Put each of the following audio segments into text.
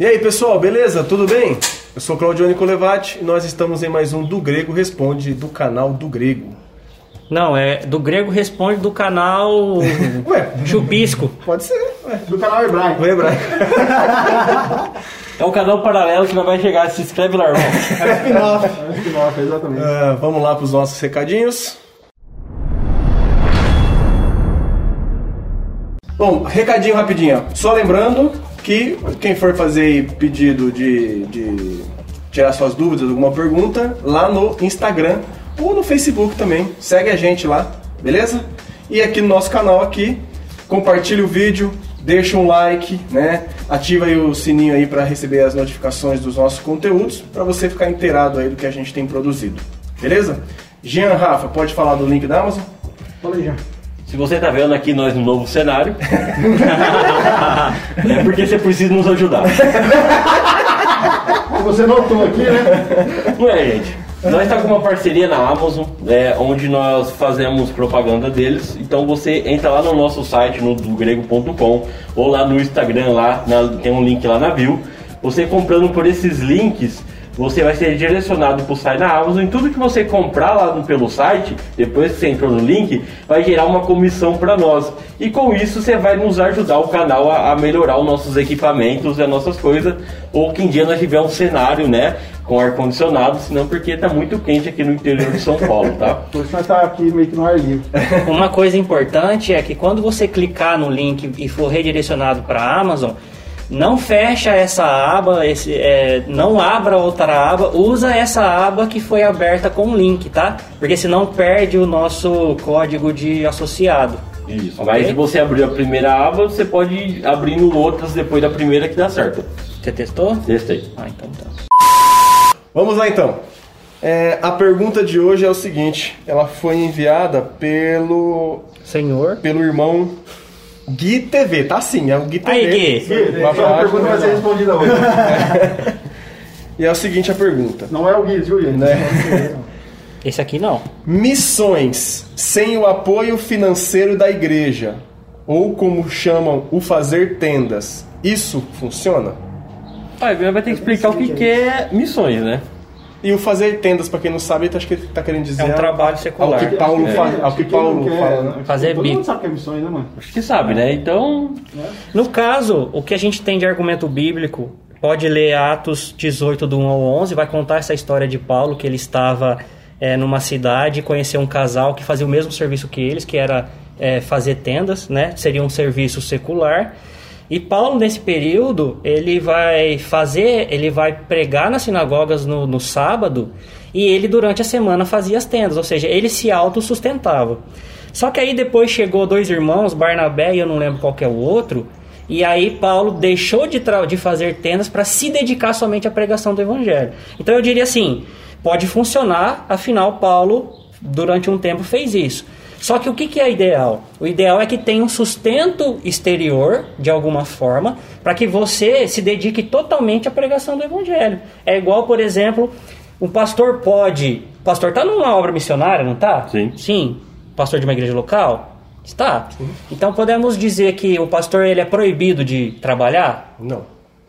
E aí, pessoal, beleza? Tudo bem? Eu sou Claudio Colevati e nós estamos em mais um Do Grego Responde do canal do Grego. Não, é do grego responde do canal Ué, Chubisco. pode ser. Ué. Do canal hebraico. O hebraico. É o canal paralelo que não vai chegar. Se inscreve lá, irmão. É spin-off. É spin-off, exatamente. Ah, vamos lá para os nossos recadinhos. Bom, recadinho rapidinho. ó. Só lembrando que quem for fazer pedido de, de tirar suas dúvidas, alguma pergunta, lá no Instagram ou no Facebook também. Segue a gente lá, beleza? E aqui no nosso canal aqui, compartilha o vídeo, deixa um like, né? Ativa aí o sininho aí para receber as notificações dos nossos conteúdos, para você ficar inteirado aí do que a gente tem produzido. Beleza? Jean, Rafa, pode falar do link da Amazon? Fala aí, já. Se você tá vendo aqui nós no novo cenário, é porque você precisa nos ajudar. Você notou aqui, né? Não é, gente? Nós estamos com uma parceria na Amazon, é, onde nós fazemos propaganda deles. Então você entra lá no nosso site, no grego.com, ou lá no Instagram, lá na- tem um link lá na bio. Você comprando por esses links, você vai ser direcionado para o site da Amazon. E tudo que você comprar lá no- pelo site, depois que você entrou no link, vai gerar uma comissão para nós. E com isso você vai nos ajudar o canal a, a melhorar os nossos equipamentos e as nossas coisas. Ou que em dia nós tiver um cenário, né? Com ar-condicionado, senão porque tá muito quente aqui no interior de São Paulo, tá? Por isso nós tá aqui meio que no ar livre. Uma coisa importante é que quando você clicar no link e for redirecionado para a Amazon, não fecha essa aba, esse, é, não abra outra aba, usa essa aba que foi aberta com o link, tá? Porque senão perde o nosso código de associado. Isso. Mas se você abrir a primeira aba, você pode ir abrindo outras depois da primeira que dá certo. Você testou? Testei. Ah, então tá. Vamos lá então. É, a pergunta de hoje é o seguinte: ela foi enviada pelo Senhor. pelo irmão Gui TV, tá sim, é o Gui TV. Aí, Gui. Um A abraço. pergunta vai ser respondida hoje. E é o seguinte a pergunta. Não é o Gui, viu, gente? Né? Esse aqui não. Missões sem o apoio financeiro da igreja, ou como chamam, o fazer tendas, isso funciona? Ah, vai ter que explicar o que, que é missões, né? E o fazer tendas, pra quem não sabe, acho que ele tá querendo dizer É um trabalho ao secular. que Paulo, É. fa- ao que Paulo não fala. quer- né? Fazer Todo mundo sabe que é missões, né, mano? Acho que sabe, né? Então, No caso, o que a gente tem de argumento bíblico, pode ler Atos 18, do 1 ao 11, vai contar essa história de Paulo, que ele estava é, numa cidade e conheceu um casal que fazia o mesmo serviço que eles, que era é, fazer tendas, né? Seria um serviço secular. E Paulo, nesse período, ele vai fazer, ele vai pregar nas sinagogas no, no sábado e ele, durante a semana, fazia as tendas, ou seja, ele se autossustentava. Só que aí depois chegou dois irmãos, Barnabé e eu não lembro qual é o outro, e aí Paulo deixou de, de fazer tendas para se dedicar somente à pregação do evangelho. Então eu diria assim, pode funcionar, afinal Paulo durante um tempo fez isso. Só que o que, que é ideal? O ideal é que tenha um sustento exterior, de alguma forma, para que você se dedique totalmente à pregação do evangelho. É igual, por exemplo, um pastor pode. O pastor está numa obra missionária, não está? Sim. Sim. Pastor de uma igreja local? Está. Então podemos dizer que o pastor ele é proibido de trabalhar? Não.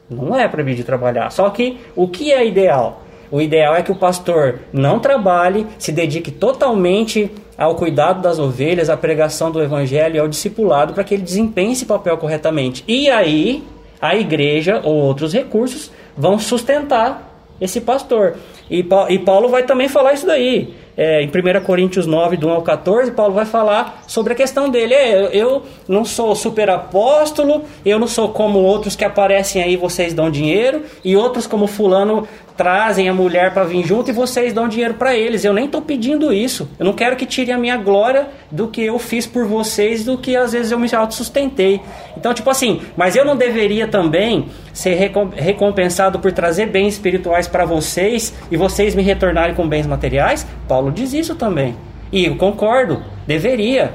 Não é proibido de trabalhar. Só que o que é ideal? O ideal é que o pastor não trabalhe, se dedique totalmente ao cuidado das ovelhas, à pregação do evangelho e ao discipulado para que ele desempenhe esse papel corretamente. E aí, a igreja ou outros recursos vão sustentar esse pastor. E, e Paulo vai também falar isso daí. É, em 1 Coríntios 9, do 1 ao 14, Paulo vai falar sobre a questão dele. É, eu não sou super apóstolo, eu não sou como outros que aparecem aí, vocês dão dinheiro, e outros como fulano trazem a mulher para vir junto e vocês dão dinheiro para eles. Eu nem estou pedindo isso. Eu não quero que tirem a minha glória do que eu fiz por vocês, do que às vezes eu me autossustentei. Então, tipo assim, mas eu não deveria também ser recom- recompensado por trazer bens espirituais para vocês e vocês me retornarem com bens materiais? Paulo diz isso também. E eu concordo, deveria.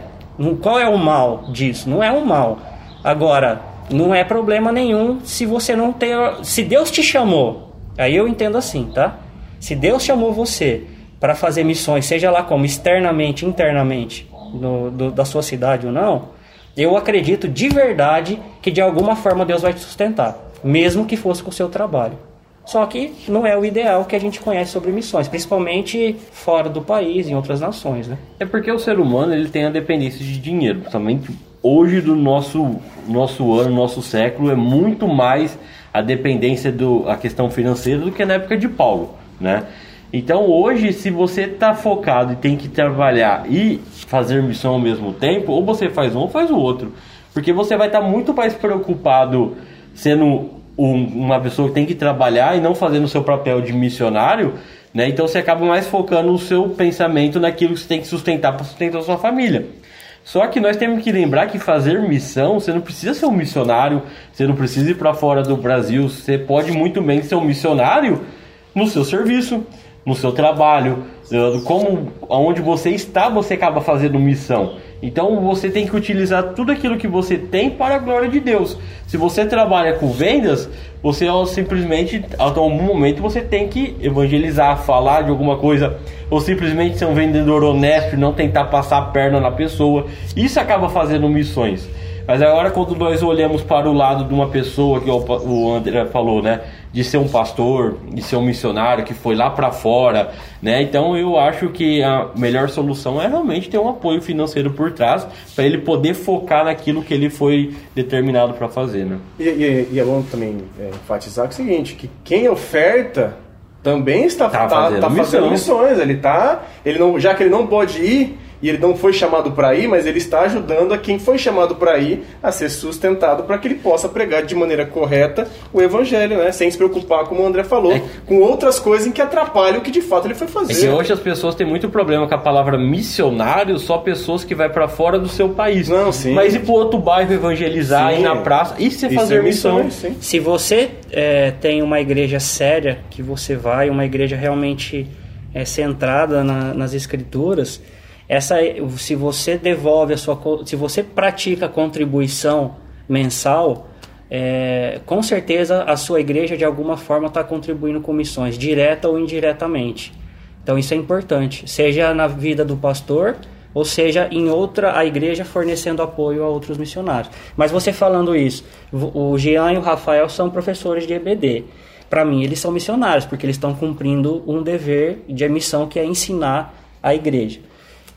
Qual é o mal disso? Não é um mal. Agora, não é problema nenhum se você não ter. Se Deus te chamou, aí eu entendo assim, tá? Se Deus chamou você para fazer missões, seja lá como externamente, internamente, no- do- da sua cidade ou não, eu acredito de verdade que de alguma forma Deus vai te sustentar. mesmo que fosse com o seu trabalho. Só que não é o ideal que a gente conhece sobre missões, principalmente fora do país, em outras nações, né? É porque o ser humano ele tem a dependência de dinheiro. Principalmente hoje do nosso, nosso ano, nosso século, é muito mais a dependência do a questão financeira do que na época de Paulo, né? Então hoje, se você está focado e tem que trabalhar e fazer missão ao mesmo tempo, ou você faz um ou faz o outro. Porque você vai estar tá muito mais preocupado sendo um, uma pessoa que tem que trabalhar e não fazendo o seu papel de missionário, né? Então você acaba mais focando o seu pensamento naquilo que você tem que sustentar para sustentar a sua família. Só que nós temos que lembrar que fazer missão, você não precisa ser um missionário, você não precisa ir para fora do Brasil, você pode muito bem ser um missionário no seu serviço, no seu trabalho, como onde você está, você acaba fazendo missão. Então você tem que utilizar tudo aquilo que você tem para a glória de Deus. Se você trabalha com vendas, você simplesmente, a algum momento, você tem que evangelizar, falar de alguma coisa, ou simplesmente ser um vendedor honesto e não tentar passar a perna na pessoa. Isso acaba fazendo missões. Mas agora quando nós olhamos para o lado de uma pessoa que o André falou, né, de ser um pastor, de ser um missionário que foi lá para fora, né? Então eu acho que a melhor solução é realmente ter um apoio financeiro por trás para ele poder focar naquilo que ele foi determinado para fazer, né? E, e, e, é bom também é, enfatizar o seguinte, que quem oferta também está tá, tá, fazendo, tá fazendo missões, ele tá, ele não, já que ele não pode ir e ele não foi chamado para ir, mas ele está ajudando a quem foi chamado para ir a ser sustentado para que ele possa pregar de maneira correta o evangelho, né? Sem se preocupar, como o André falou, é. com outras coisas em que atrapalham o que de fato ele foi fazer. É que hoje as pessoas têm muito problema com a palavra missionário, só pessoas que vai para fora do seu país. Não, sim. Mas ir para outro bairro evangelizar, sim. ir na praça, e se fazer é missão. missão. Se você é, tem uma igreja séria que você vai, uma igreja realmente é, centrada na, nas escrituras, essa, se você devolve a sua, se você pratica contribuição mensal, é, com certeza a sua igreja de alguma forma está contribuindo com missões, direta ou indiretamente. Então isso é importante, seja na vida do pastor ou seja em outra a igreja fornecendo apoio a outros missionários. Mas você falando isso, o Jean e o Rafael são professores de EBD. Para mim eles são missionários porque eles estão cumprindo um dever de missão que é ensinar a igreja.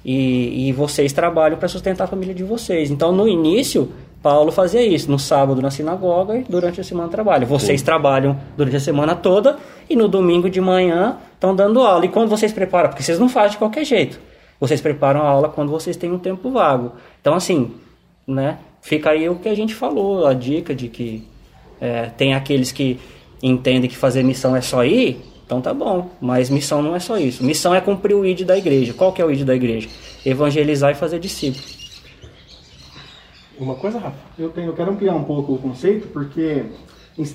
E, e vocês trabalham para sustentar a família de vocês. Então, no início, Paulo fazia isso. No sábado na sinagoga e durante a semana trabalho. Vocês Sim. trabalham durante a semana toda e no domingo de manhã estão dando aula. E quando vocês preparam? Porque vocês não fazem de qualquer jeito. Vocês preparam a aula quando vocês têm um tempo vago. Então, assim, né? Fica aí o que a gente falou, a dica de que é, tem aqueles que entendem que fazer missão é só ir, então tá bom, mas missão não é só isso. Missão é cumprir o ID da igreja. Qual que é o ID da igreja? Evangelizar e fazer discípulos. Uma coisa, Rafa? Eu, tenho, eu quero ampliar um pouco o conceito, porque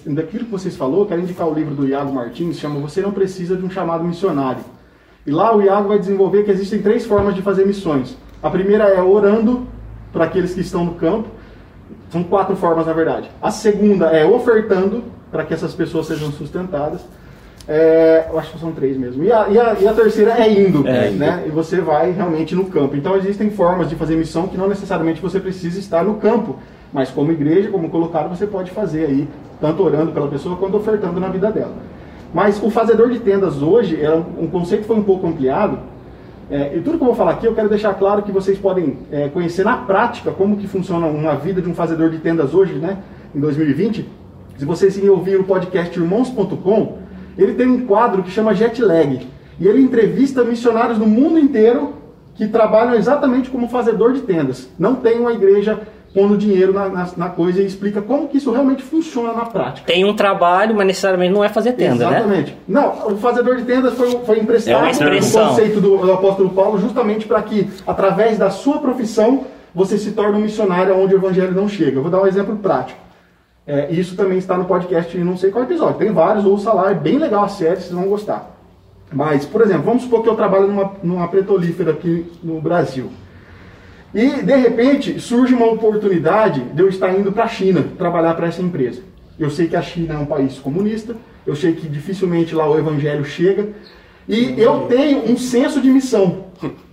daquilo que vocês falou, eu quero indicar o livro do Iago Martins, chama Você Não Precisa de um Chamado Missionário. E lá o Iago vai desenvolver que existem três formas de fazer missões. A primeira é orando para aqueles que estão no campo. São quatro formas, na verdade. A segunda é ofertando para que essas pessoas sejam sustentadas. É, eu acho que são três mesmo. E a, e a, e a terceira é indo, é, né? E você vai realmente no campo. Então existem formas de fazer missão que não necessariamente você precisa estar no campo. Mas como igreja, como colocado, você pode fazer aí, tanto orando pela pessoa quanto ofertando na vida dela. Mas o fazedor de tendas hoje, é um, conceito que foi um pouco ampliado. É, e tudo que eu vou falar aqui, eu quero deixar claro que vocês podem é, conhecer na prática como que funciona uma vida de um fazedor de tendas hoje, né? Em 2020. Se vocês ouvir o podcast irmãos.com, ele tem um quadro que chama Jet Lag. E ele entrevista missionários do mundo inteiro que trabalham exatamente como fazedor de tendas. Não tem uma igreja pondo dinheiro na, na, na, coisa e explica como que isso realmente funciona na prática. Tem um trabalho, mas necessariamente não é fazer tenda, exatamente. né? Exatamente. Não, o fazedor de tendas foi, foi emprestado é no conceito do, do apóstolo Paulo justamente para que, através da sua profissão, você se torne um missionário onde o evangelho não chega. Eu vou dar um exemplo prático. É, isso também está no podcast não sei qual episódio. Tem vários, ouça lá, é bem legal a série, vocês vão gostar. Mas, por exemplo, vamos supor que eu trabalho numa, numa petrolífera aqui no Brasil. E, de repente, surge uma oportunidade de eu estar indo para a China trabalhar para essa empresa. Eu sei que a China é um país comunista, eu sei que dificilmente lá o evangelho chega, e eu tenho um senso de missão.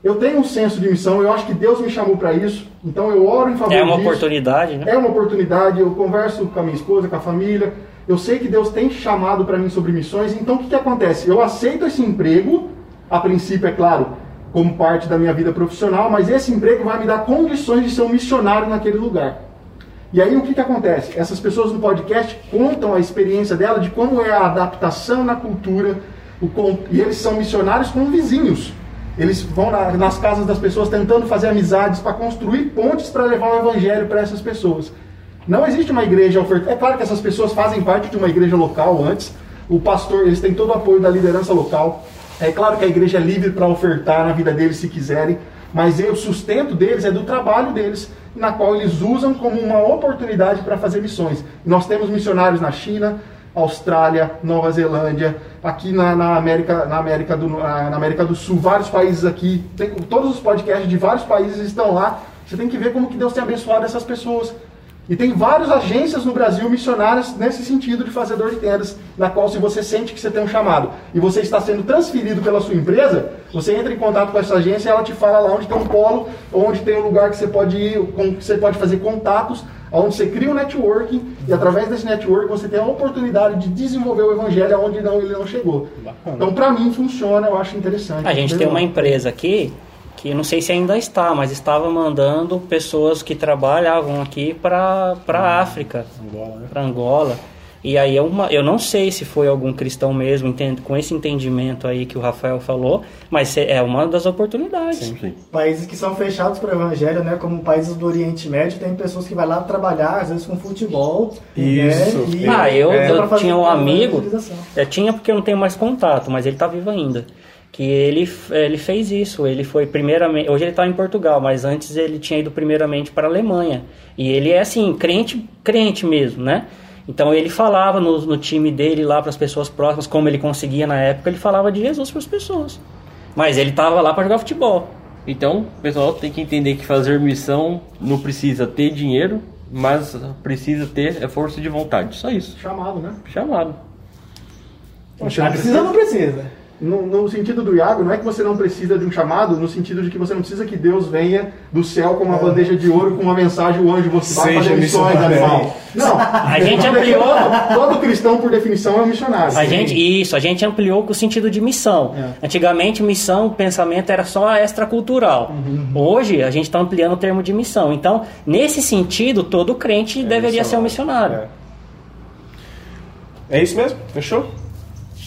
Eu tenho um senso de missão, eu acho que Deus me chamou para isso, então eu oro em favor É uma disso. oportunidade, né? É uma oportunidade, eu converso com a minha esposa, com a família, eu sei que Deus tem chamado para mim sobre missões, então o que, que acontece? Eu aceito esse emprego, a princípio, é claro, como parte da minha vida profissional, mas esse emprego vai me dar condições de ser um missionário naquele lugar. E aí o que, que acontece? Essas pessoas no podcast contam a experiência dela de como é a adaptação na cultura, e eles são missionários com vizinhos. Eles vão na, nas casas das pessoas tentando fazer amizades para construir pontes para levar o evangelho para essas pessoas. Não existe uma igreja oferta. É claro que essas pessoas fazem parte de uma igreja local antes. O pastor, eles têm todo o apoio da liderança local. É claro que a igreja é livre para ofertar na vida deles se quiserem, mas o sustento deles é do trabalho deles, na qual eles usam como uma oportunidade para fazer missões. Nós temos missionários na China, Austrália, Nova Zelândia, aqui na, na, América, na, América do, na América do Sul, vários países aqui, tem, todos os podcasts de vários países estão lá. Você tem que ver como que Deus tem abençoado essas pessoas. E tem várias agências no Brasil missionárias nesse sentido de fazedor de tendas, na qual se você sente que você tem um chamado e você está sendo transferido pela sua empresa, você entra em contato com essa agência e ela te fala lá onde tem um polo, onde tem um lugar que você pode ir, que você pode fazer contatos onde você cria um networking e através desse network você tem a oportunidade de desenvolver o evangelho onde não, ele não chegou. Bacana. Então, para mim, funciona, eu acho interessante. A gente tem uma empresa aqui que não sei se ainda está, mas estava mandando pessoas que trabalhavam aqui para a hum, África, né? para Angola. E aí é uma, eu não sei se foi algum cristão mesmo entende, com esse entendimento aí que o Rafael falou, mas é uma das oportunidades. Sim, sim. Países que são fechados para o evangelho, né, como países do Oriente Médio, tem pessoas que vai lá trabalhar às vezes com futebol. Isso. Né, e, ah, eu, é, eu tinha um amigo, eu tinha porque eu não tenho mais contato, mas ele está vivo ainda que ele, ele fez isso. Ele foi primeiramente. Hoje ele está em Portugal, mas antes ele tinha ido primeiramente para a Alemanha. E ele é assim, crente, crente mesmo, né? Então ele falava no, no time dele lá para as pessoas próximas, como ele conseguia na época, ele falava de Jesus para as pessoas. Mas ele estava lá para jogar futebol. Então, o pessoal tem que entender que fazer missão não precisa ter dinheiro, mas precisa ter é força de vontade. Só isso. Chamado, né? Chamado. Poxa, não precisa, não precisa no, no, sentido do Iago, não é que você não precisa de um chamado, no sentido de que você não precisa que Deus venha do céu com uma é. bandeja de ouro, com uma mensagem, o anjo, você vai fazer missões, animal. Não, a gente ampliou. Todo cristão, por definição, é um missionário. A gente, isso, a gente ampliou com o sentido de missão. É. Antigamente, missão, pensamento era só extracultural. Uhum. Hoje, a gente está ampliando o termo de missão. Então, nesse sentido, todo crente é deveria ser um missionário. É. é isso mesmo? Fechou?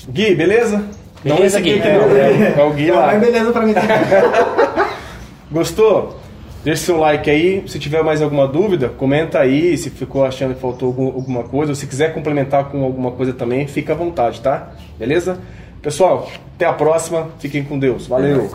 Gui, beleza? Não esse aqui, que não. É, é o Gui lá. Mas beleza pra mim. Gostou? Deixe seu like aí. Se tiver mais alguma dúvida, comenta aí. Se ficou achando que faltou alguma coisa, ou se quiser complementar com alguma coisa também, fica à vontade, tá? Beleza? Pessoal, até a próxima. Fiquem com Deus. Valeu.